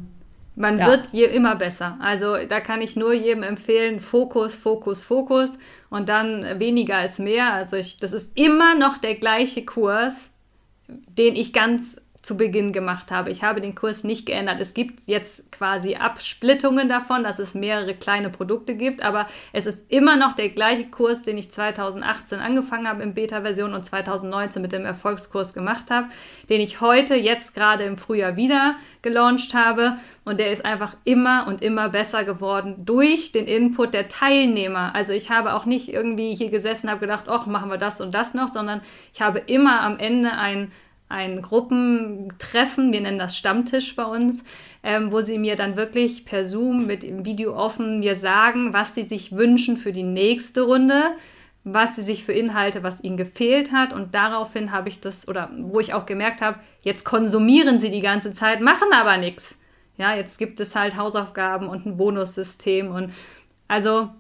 man ja. wird je immer besser. Also da kann ich nur jedem empfehlen, Fokus, Fokus, Fokus und dann weniger ist mehr. Also ich, das ist immer noch der gleiche Kurs, den ich ganz zu Beginn gemacht habe. Ich habe den Kurs nicht geändert. Es gibt jetzt quasi Absplittungen davon, dass es mehrere kleine Produkte gibt, aber es ist immer noch der gleiche Kurs, den ich 2018 angefangen habe in Beta-Version und 2019 mit dem Erfolgskurs gemacht habe, den ich heute jetzt gerade im Frühjahr wieder gelauncht habe und der ist einfach immer und immer besser geworden durch den Input der Teilnehmer. Also ich habe auch nicht irgendwie hier gesessen, habe gedacht, ach, machen wir das und das noch, sondern ich habe immer am Ende ein ein Gruppentreffen, wir nennen das Stammtisch bei uns, ähm, wo sie mir dann wirklich per Zoom mit dem Video offen mir sagen, was sie sich wünschen für die nächste Runde, was sie sich für Inhalte, was ihnen gefehlt hat. Und daraufhin habe ich das, oder wo ich auch gemerkt habe, jetzt konsumieren sie die ganze Zeit, machen aber nichts. Ja, jetzt gibt es halt Hausaufgaben und ein Bonussystem und also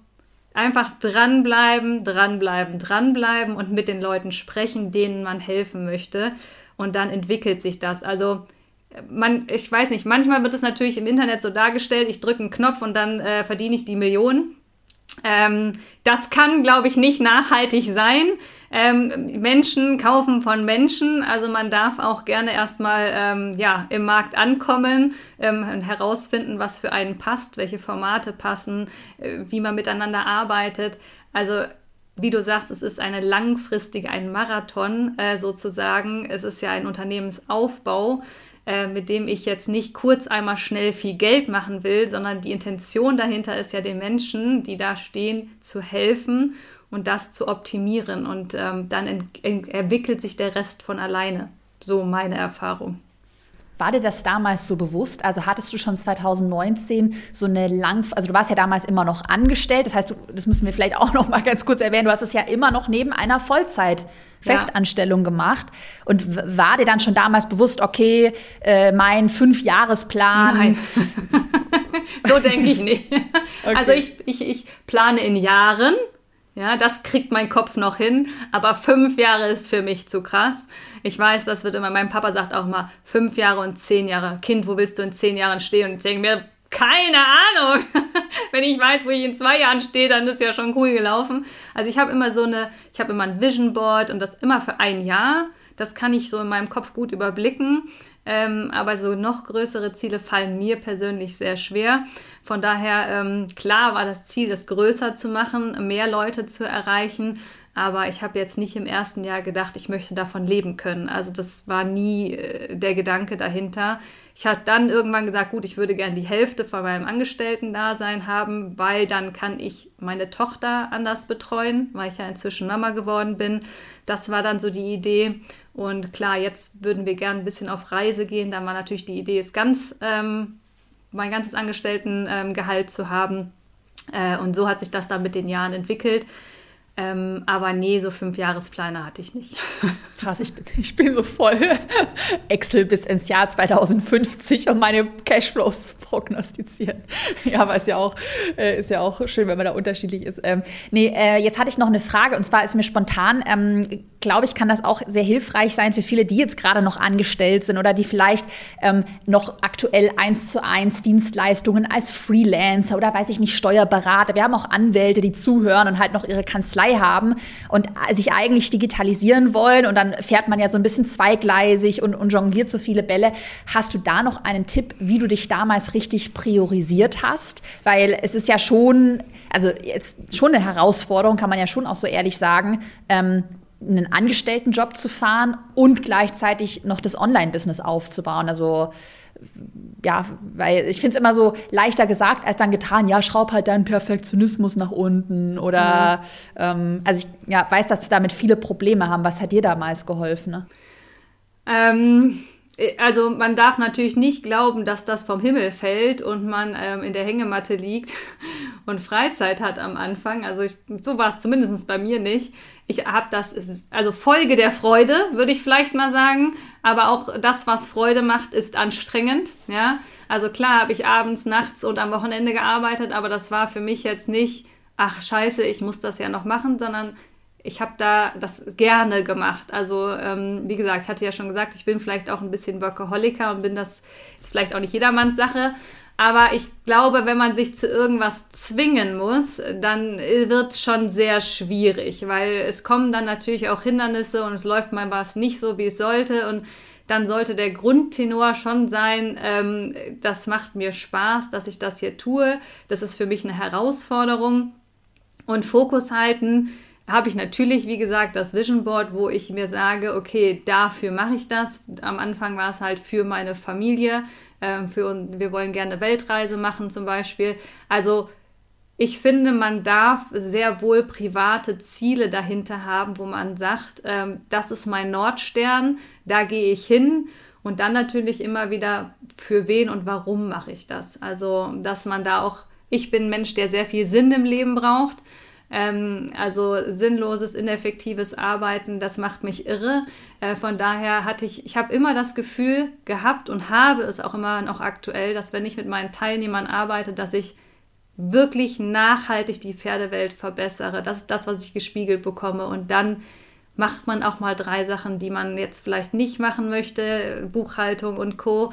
einfach dranbleiben, dranbleiben, dranbleiben und mit den Leuten sprechen, denen man helfen möchte und dann entwickelt sich das. Also man, ich weiß nicht, manchmal wird es natürlich im Internet so dargestellt, ich drücke einen Knopf und dann äh, verdiene ich die Millionen. Ähm, das kann, glaube ich, nicht nachhaltig sein. Ähm, Menschen kaufen von Menschen, also man darf auch gerne erstmal ähm, ja, im Markt ankommen, ähm, herausfinden, was für einen passt, welche Formate passen, äh, wie man miteinander arbeitet. Also wie du sagst, es ist eine langfristige, ein Marathon äh, sozusagen. Es ist ja ein Unternehmensaufbau, äh, mit dem ich jetzt nicht kurz einmal schnell viel Geld machen will, sondern die Intention dahinter ist ja den Menschen, die da stehen, zu helfen und das zu optimieren. Und ähm, dann entwickelt sich der Rest von alleine. So meine Erfahrung. War dir das damals so bewusst? Also hattest du schon 2019 so eine lang, also du warst ja damals immer noch angestellt, das heißt, du, das müssen wir vielleicht auch noch mal ganz kurz erwähnen, du hast es ja immer noch neben einer Vollzeit Festanstellung ja. gemacht und war dir dann schon damals bewusst, okay, äh, mein Fünfjahresplan? Nein. *laughs* so denke ich nicht. Okay. Also ich, ich, ich plane in Jahren ja, das kriegt mein Kopf noch hin, aber fünf Jahre ist für mich zu krass. Ich weiß, das wird immer, mein Papa sagt auch mal, fünf Jahre und zehn Jahre. Kind, wo willst du in zehn Jahren stehen? Und ich denke mir, keine Ahnung. *laughs* Wenn ich weiß, wo ich in zwei Jahren stehe, dann ist ja schon cool gelaufen. Also ich habe immer so eine, ich habe immer ein Vision Board und das immer für ein Jahr. Das kann ich so in meinem Kopf gut überblicken. Ähm, aber so noch größere Ziele fallen mir persönlich sehr schwer. Von daher, ähm, klar war das Ziel, das größer zu machen, mehr Leute zu erreichen. Aber ich habe jetzt nicht im ersten Jahr gedacht, ich möchte davon leben können. Also das war nie äh, der Gedanke dahinter. Ich habe dann irgendwann gesagt, gut, ich würde gerne die Hälfte von meinem Angestellten-Dasein haben, weil dann kann ich meine Tochter anders betreuen, weil ich ja inzwischen Mama geworden bin. Das war dann so die Idee. Und klar, jetzt würden wir gerne ein bisschen auf Reise gehen. Dann war natürlich die Idee, es ganz ähm, mein ganzes Angestelltengehalt ähm, zu haben. Äh, und so hat sich das dann mit den Jahren entwickelt. Ähm, aber nee, so fünf Jahrespläne hatte ich nicht. *laughs* Krass, ich bin, ich bin so voll *laughs* Excel bis ins Jahr 2050, um meine Cashflows zu prognostizieren. *laughs* Ja, aber ist ja auch, äh, ist ja auch schön, wenn man da unterschiedlich ist. Ähm, nee, äh, jetzt hatte ich noch eine Frage und zwar ist mir spontan, ähm, glaube ich, kann das auch sehr hilfreich sein für viele, die jetzt gerade noch angestellt sind oder die vielleicht ähm, noch aktuell eins zu eins Dienstleistungen als Freelancer oder weiß ich nicht, Steuerberater. Wir haben auch Anwälte, die zuhören und halt noch ihre Kanzlei haben und sich eigentlich digitalisieren wollen und dann fährt man ja so ein bisschen zweigleisig und, und jongliert so viele Bälle. Hast du da noch einen Tipp, wie du dich damals richtig priorisiert hast? Weil es ist ja schon, also jetzt schon eine Herausforderung, kann man ja schon auch so ehrlich sagen, ähm, einen Angestelltenjob zu fahren und gleichzeitig noch das Online-Business aufzubauen. Also ja, weil ich finde es immer so leichter gesagt als dann getan, ja, schraub halt deinen Perfektionismus nach unten oder mhm. ähm, also ich ja, weiß, dass wir damit viele Probleme haben. Was hat dir damals geholfen? Ne? Ähm, also man darf natürlich nicht glauben, dass das vom Himmel fällt und man ähm, in der Hängematte liegt *laughs* und Freizeit hat am Anfang. Also ich, so war es zumindest bei mir nicht. Ich habe das, also Folge der Freude, würde ich vielleicht mal sagen. Aber auch das, was Freude macht, ist anstrengend. Ja, also klar habe ich abends, nachts und am Wochenende gearbeitet, aber das war für mich jetzt nicht, ach scheiße, ich muss das ja noch machen, sondern ich habe da das gerne gemacht. Also, ähm, wie gesagt, ich hatte ja schon gesagt, ich bin vielleicht auch ein bisschen Workaholiker und bin das, ist vielleicht auch nicht jedermanns Sache. Aber ich glaube, wenn man sich zu irgendwas zwingen muss, dann wird es schon sehr schwierig, weil es kommen dann natürlich auch Hindernisse und es läuft mal was nicht so, wie es sollte. Und dann sollte der Grundtenor schon sein, ähm, das macht mir Spaß, dass ich das hier tue. Das ist für mich eine Herausforderung. Und Fokus halten habe ich natürlich, wie gesagt, das Vision Board, wo ich mir sage, okay, dafür mache ich das. Am Anfang war es halt für meine Familie. Ähm, für, wir wollen gerne Weltreise machen zum Beispiel. Also ich finde, man darf sehr wohl private Ziele dahinter haben, wo man sagt, ähm, das ist mein Nordstern, da gehe ich hin. Und dann natürlich immer wieder, für wen und warum mache ich das? Also, dass man da auch, ich bin ein Mensch, der sehr viel Sinn im Leben braucht. Ähm, also sinnloses, ineffektives Arbeiten, das macht mich irre. Äh, von daher hatte ich, ich habe immer das Gefühl gehabt und habe es auch immer noch aktuell, dass wenn ich mit meinen Teilnehmern arbeite, dass ich wirklich nachhaltig die Pferdewelt verbessere. Das ist das, was ich gespiegelt bekomme. Und dann macht man auch mal drei Sachen, die man jetzt vielleicht nicht machen möchte, Buchhaltung und Co.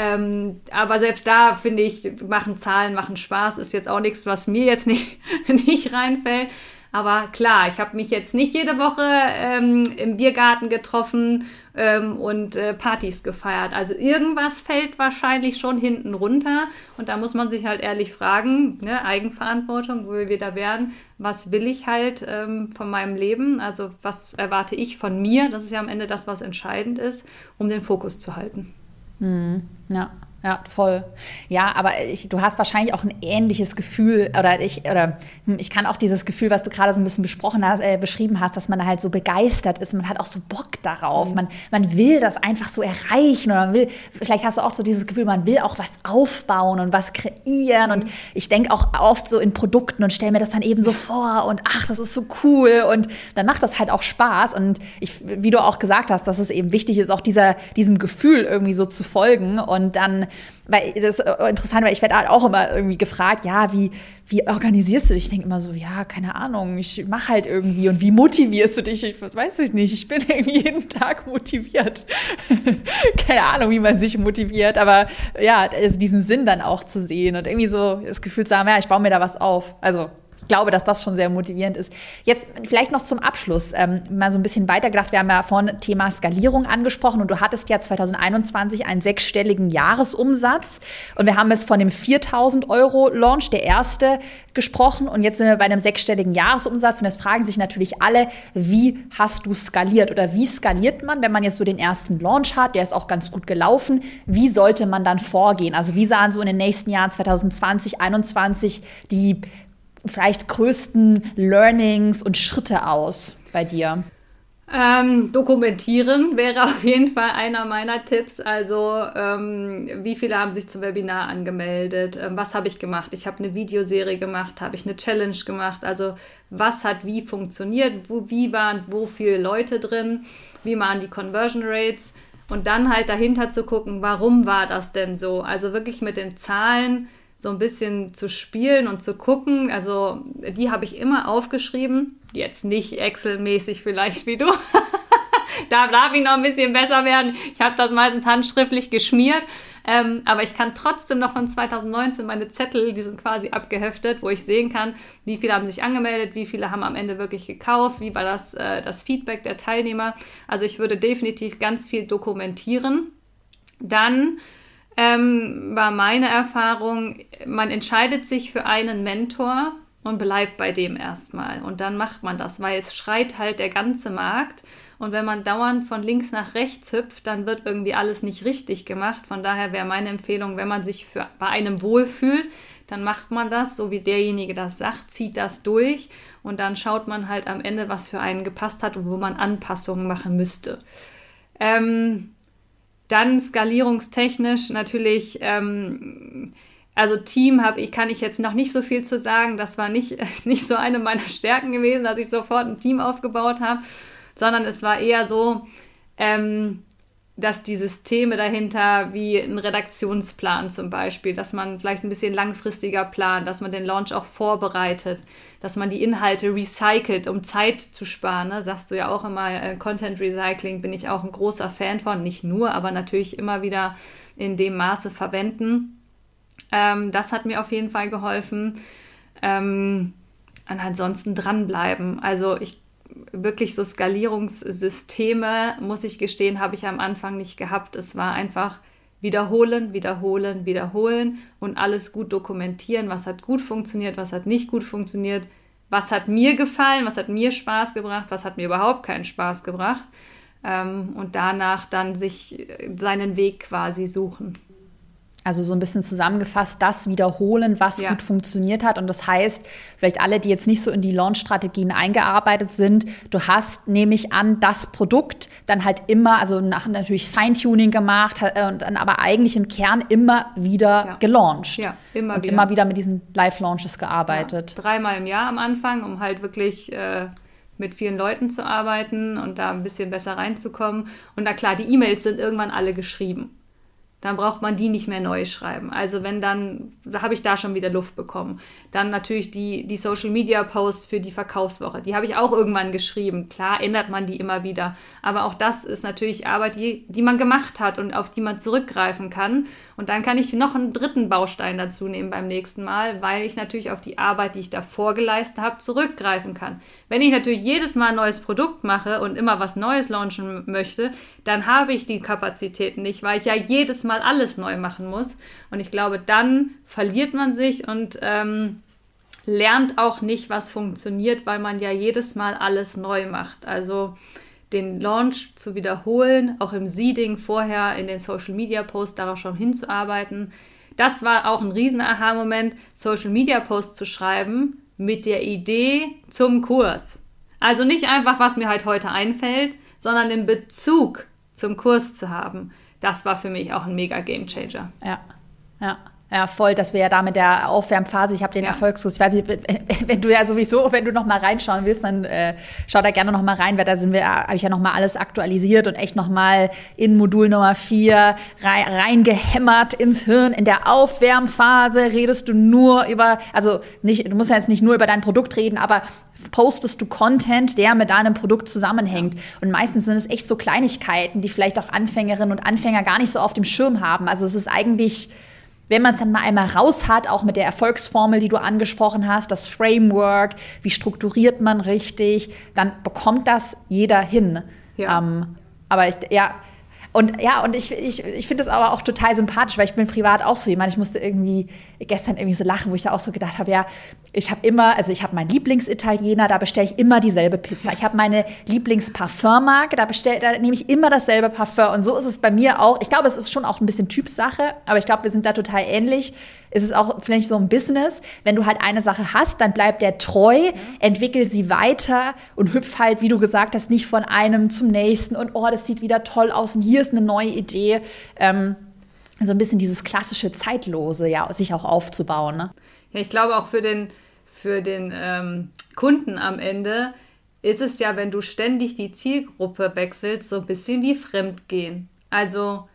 Ähm, aber selbst da finde ich, machen Zahlen, machen Spaß, ist jetzt auch nichts, was mir jetzt *laughs* nicht, nicht reinfällt. Aber klar, ich habe mich jetzt nicht jede Woche ähm, im Biergarten getroffen ähm, und äh, Partys gefeiert. Also irgendwas fällt wahrscheinlich schon hinten runter. Und da muss man sich halt ehrlich fragen, ne, Eigenverantwortung, wo wir wieder werden, was will ich halt ähm, von meinem Leben? Also was erwarte ich von mir? Das ist ja am Ende das, was entscheidend ist, um den Fokus zu halten. Mhm. Ja. Ja, voll. Ja, aber ich, du hast wahrscheinlich auch ein ähnliches Gefühl oder ich oder hm, ich kann auch dieses Gefühl, was du gerade so ein bisschen besprochen hast, äh, beschrieben hast, dass man halt so begeistert ist, man hat auch so Bock darauf, mhm. man, man will das einfach so erreichen oder man will, vielleicht hast du auch so dieses Gefühl, man will auch was aufbauen und was kreieren mhm. und ich denke auch oft so in Produkten und stelle mir das dann eben so vor und ach, das ist so cool und dann macht das halt auch Spaß und ich, wie du auch gesagt hast, dass es eben wichtig ist, auch dieser, diesem Gefühl irgendwie so zu folgen und dann weil das ist interessant, weil ich werde halt auch immer irgendwie gefragt, ja, wie, wie organisierst du dich? Ich denke immer so, ja, keine Ahnung, ich mache halt irgendwie. Und wie motivierst du dich? Ich weiß ich nicht. Ich bin *laughs* irgendwie jeden Tag motiviert. *laughs* keine Ahnung, wie man sich motiviert, aber ja, also diesen Sinn dann auch zu sehen und irgendwie so das Gefühl zu haben, ja, ich baue mir da was auf. Also glaube, dass das schon sehr motivierend ist. Jetzt vielleicht noch zum Abschluss ähm, mal so ein bisschen weitergedacht. Wir haben ja vorhin Thema Skalierung angesprochen und du hattest ja 2021 einen sechsstelligen Jahresumsatz und wir haben es von dem 4000 Euro Launch, der erste, gesprochen und jetzt sind wir bei einem sechsstelligen Jahresumsatz und jetzt fragen sich natürlich alle, wie hast du skaliert oder wie skaliert man, wenn man jetzt so den ersten Launch hat, der ist auch ganz gut gelaufen, wie sollte man dann vorgehen? Also wie sahen so in den nächsten Jahren 2020, 2021 die vielleicht größten Learnings und Schritte aus bei dir? Ähm, dokumentieren wäre *laughs* auf jeden Fall einer meiner Tipps. Also, ähm, wie viele haben sich zum Webinar angemeldet? Ähm, was habe ich gemacht? Ich habe eine Videoserie gemacht, habe ich eine Challenge gemacht? Also, was hat wie funktioniert? Wo, wie waren wo viele Leute drin? Wie waren die Conversion Rates? Und dann halt dahinter zu gucken, warum war das denn so? Also wirklich mit den Zahlen so ein bisschen zu spielen und zu gucken. Also die habe ich immer aufgeschrieben. Jetzt nicht Excel-mäßig vielleicht wie du. *laughs* da darf ich noch ein bisschen besser werden. Ich habe das meistens handschriftlich geschmiert. Ähm, aber ich kann trotzdem noch von 2019 meine Zettel, die sind quasi abgeheftet, wo ich sehen kann, wie viele haben sich angemeldet, wie viele haben am Ende wirklich gekauft, wie war das, äh, das Feedback der Teilnehmer. Also ich würde definitiv ganz viel dokumentieren. Dann ähm, war meine Erfahrung, man entscheidet sich für einen Mentor und bleibt bei dem erstmal. Und dann macht man das, weil es schreit halt der ganze Markt. Und wenn man dauernd von links nach rechts hüpft, dann wird irgendwie alles nicht richtig gemacht. Von daher wäre meine Empfehlung, wenn man sich für, bei einem wohlfühlt, dann macht man das, so wie derjenige das sagt, zieht das durch und dann schaut man halt am Ende, was für einen gepasst hat und wo man Anpassungen machen müsste. Ähm, dann skalierungstechnisch natürlich, ähm, also Team habe ich, kann ich jetzt noch nicht so viel zu sagen. Das war nicht, *laughs* ist nicht so eine meiner Stärken gewesen, dass ich sofort ein Team aufgebaut habe, sondern es war eher so, ähm, dass die Systeme dahinter, wie ein Redaktionsplan zum Beispiel, dass man vielleicht ein bisschen langfristiger plant, dass man den Launch auch vorbereitet, dass man die Inhalte recycelt, um Zeit zu sparen. Ne? Sagst du ja auch immer, äh, Content Recycling bin ich auch ein großer Fan von, nicht nur, aber natürlich immer wieder in dem Maße verwenden. Ähm, das hat mir auf jeden Fall geholfen. Ähm, und ansonsten dranbleiben. Also ich wirklich so Skalierungssysteme, muss ich gestehen, habe ich am Anfang nicht gehabt. Es war einfach wiederholen, wiederholen, wiederholen und alles gut dokumentieren, was hat gut funktioniert, was hat nicht gut funktioniert, was hat mir gefallen, was hat mir Spaß gebracht, was hat mir überhaupt keinen Spaß gebracht. Ähm, und danach dann sich seinen Weg quasi suchen. Also so ein bisschen zusammengefasst, das wiederholen, was ja. gut funktioniert hat. Und das heißt, vielleicht alle, die jetzt nicht so in die Launch-Strategien eingearbeitet sind, du hast, nehme ich an, das Produkt dann halt immer, also nach, natürlich Feintuning gemacht äh, und dann aber eigentlich im Kern immer wieder ja. gelauncht. Ja, immer und wieder. immer wieder mit diesen Live-Launches gearbeitet. Ja, dreimal im Jahr am Anfang, um halt wirklich äh, mit vielen Leuten zu arbeiten und da ein bisschen besser reinzukommen. Und na klar, die E-Mails sind irgendwann alle geschrieben dann braucht man die nicht mehr neu schreiben. Also wenn dann, da habe ich da schon wieder Luft bekommen. Dann natürlich die, die Social Media Posts für die Verkaufswoche. Die habe ich auch irgendwann geschrieben. Klar ändert man die immer wieder. Aber auch das ist natürlich Arbeit, die, die man gemacht hat und auf die man zurückgreifen kann. Und dann kann ich noch einen dritten Baustein dazu nehmen beim nächsten Mal, weil ich natürlich auf die Arbeit, die ich davor geleistet habe, zurückgreifen kann. Wenn ich natürlich jedes Mal ein neues Produkt mache und immer was Neues launchen möchte, dann habe ich die Kapazitäten nicht, weil ich ja jedes Mal alles neu machen muss. Und ich glaube, dann verliert man sich und ähm, lernt auch nicht, was funktioniert, weil man ja jedes Mal alles neu macht. Also den Launch zu wiederholen, auch im Seeding vorher in den Social Media Posts darauf schon hinzuarbeiten. Das war auch ein riesen Aha-Moment, Social Media Posts zu schreiben mit der Idee zum Kurs. Also nicht einfach, was mir halt heute einfällt, sondern den Bezug zum Kurs zu haben. Das war für mich auch ein mega Game Changer. Ja, ja. Ja, voll, dass wir ja da mit der Aufwärmphase, ich habe den ja. Erfolgskurs, ich weiß nicht, *laughs* wenn du ja sowieso, wenn du noch mal reinschauen willst, dann äh, schau da gerne noch mal rein, weil da sind wir, habe ich ja noch mal alles aktualisiert und echt noch mal in Modul Nummer vier rein, reingehämmert ins Hirn. In der Aufwärmphase redest du nur über, also nicht, du musst ja jetzt nicht nur über dein Produkt reden, aber postest du Content, der mit deinem Produkt zusammenhängt. Und meistens sind es echt so Kleinigkeiten, die vielleicht auch Anfängerinnen und Anfänger gar nicht so auf dem Schirm haben. Also es ist eigentlich wenn man es dann mal einmal raus hat, auch mit der Erfolgsformel, die du angesprochen hast, das Framework, wie strukturiert man richtig, dann bekommt das jeder hin. Ja. Ähm, aber ich, ja, und ja, und ich, ich, ich finde das aber auch total sympathisch, weil ich bin privat auch so jemand. Ich musste irgendwie gestern irgendwie so lachen, wo ich da auch so gedacht habe, ja, ich habe immer, also ich habe meinen Lieblingsitaliener, da bestelle ich immer dieselbe Pizza. Ich habe meine Lieblingsparfummarke, da bestell, da nehme ich immer dasselbe Parfum. Und so ist es bei mir auch. Ich glaube, es ist schon auch ein bisschen Typsache, aber ich glaube, wir sind da total ähnlich. Es ist auch vielleicht so ein Business. Wenn du halt eine Sache hast, dann bleib der treu, entwickel sie weiter und hüpf halt, wie du gesagt hast, nicht von einem zum nächsten und oh, das sieht wieder toll aus und hier ist eine neue Idee. Ähm, so ein bisschen dieses klassische Zeitlose, ja, sich auch aufzubauen. Ne? Ja, ich glaube auch für den, für den ähm, Kunden am Ende ist es ja, wenn du ständig die Zielgruppe wechselst, so ein bisschen wie Fremdgehen. Also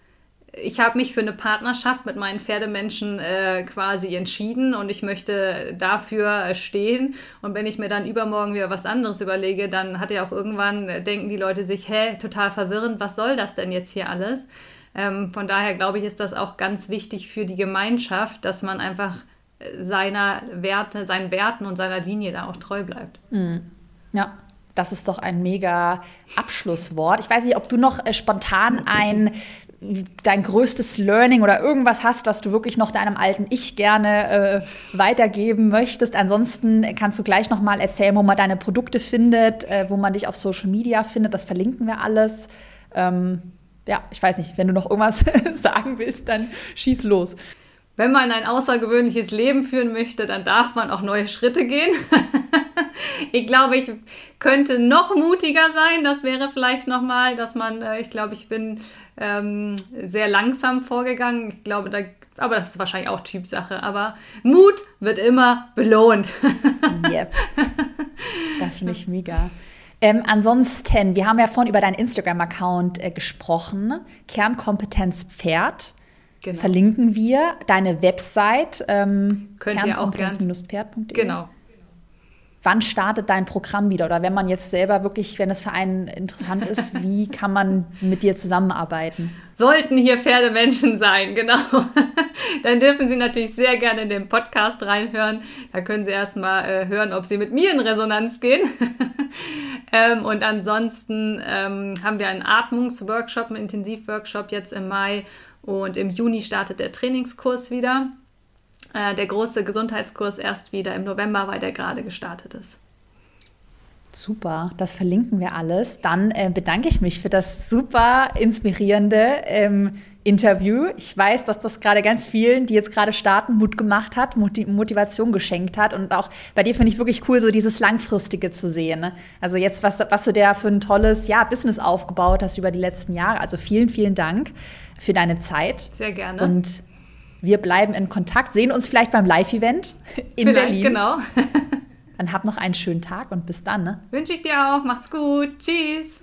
ich habe mich für eine Partnerschaft mit meinen Pferdemenschen äh, quasi entschieden und ich möchte dafür stehen. Und wenn ich mir dann übermorgen wieder was anderes überlege, dann hat ja auch irgendwann, äh, denken die Leute sich, hä, total verwirrend, was soll das denn jetzt hier alles? Ähm, von daher glaube ich, ist das auch ganz wichtig für die Gemeinschaft, dass man einfach äh, seiner Werte, seinen Werten und seiner Linie da auch treu bleibt. Mhm. Ja, das ist doch ein mega Abschlusswort. Ich weiß nicht, ob du noch äh, spontan ein dein größtes Learning oder irgendwas hast, was du wirklich noch deinem alten Ich gerne äh, weitergeben möchtest. Ansonsten kannst du gleich noch mal erzählen, wo man deine Produkte findet, äh, wo man dich auf Social Media findet. Das verlinken wir alles. Ähm, ja, ich weiß nicht, wenn du noch irgendwas *laughs* sagen willst, dann schieß los. Wenn man ein außergewöhnliches Leben führen möchte, dann darf man auch neue Schritte gehen. *laughs* ich glaube, ich könnte noch mutiger sein. Das wäre vielleicht noch mal, dass man, äh, ich glaube, ich bin ähm, sehr langsam vorgegangen. Ich glaube, da, aber das ist wahrscheinlich auch Typsache. Aber Mut wird immer belohnt. *laughs* yep. Das finde ich mega. Ähm, ansonsten, wir haben ja vorhin über deinen Instagram-Account äh, gesprochen. Kernkompetenz Pferd. Genau. Verlinken wir deine Website ähm, kernkompetenz-pferd.de. Genau. Wann startet dein Programm wieder? Oder wenn man jetzt selber wirklich, wenn es für einen interessant ist, *laughs* wie kann man mit dir zusammenarbeiten? Sollten hier Pferdemenschen sein, *laughs* genau. Dann dürfen Sie natürlich sehr gerne in den Podcast reinhören. Da können Sie erstmal äh, hören, ob Sie mit mir in Resonanz gehen. *laughs* Ähm, und ansonsten ähm, haben wir einen Atmungsworkshop, einen Intensivworkshop jetzt im Mai und im Juni startet der Trainingskurs wieder. Äh, der große Gesundheitskurs erst wieder im November, weil der gerade gestartet ist. Super, das verlinken wir alles. Dann äh, bedanke ich mich für das super inspirierende ähm, Interview. Ich weiß, dass das gerade ganz vielen, die jetzt gerade starten, Mut gemacht hat, Motivation geschenkt hat. Und auch bei dir finde ich wirklich cool, so dieses Langfristige zu sehen. Ne? Also jetzt, was, was du da für ein tolles ja, Business aufgebaut hast über die letzten Jahre. Also vielen, vielen Dank für deine Zeit. Sehr gerne. Und wir bleiben in Kontakt, sehen uns vielleicht beim Live-Event *laughs* in vielleicht, Berlin. Genau. Dann hab noch einen schönen Tag und bis dann. Ne? Wünsche ich dir auch. Macht's gut. Tschüss.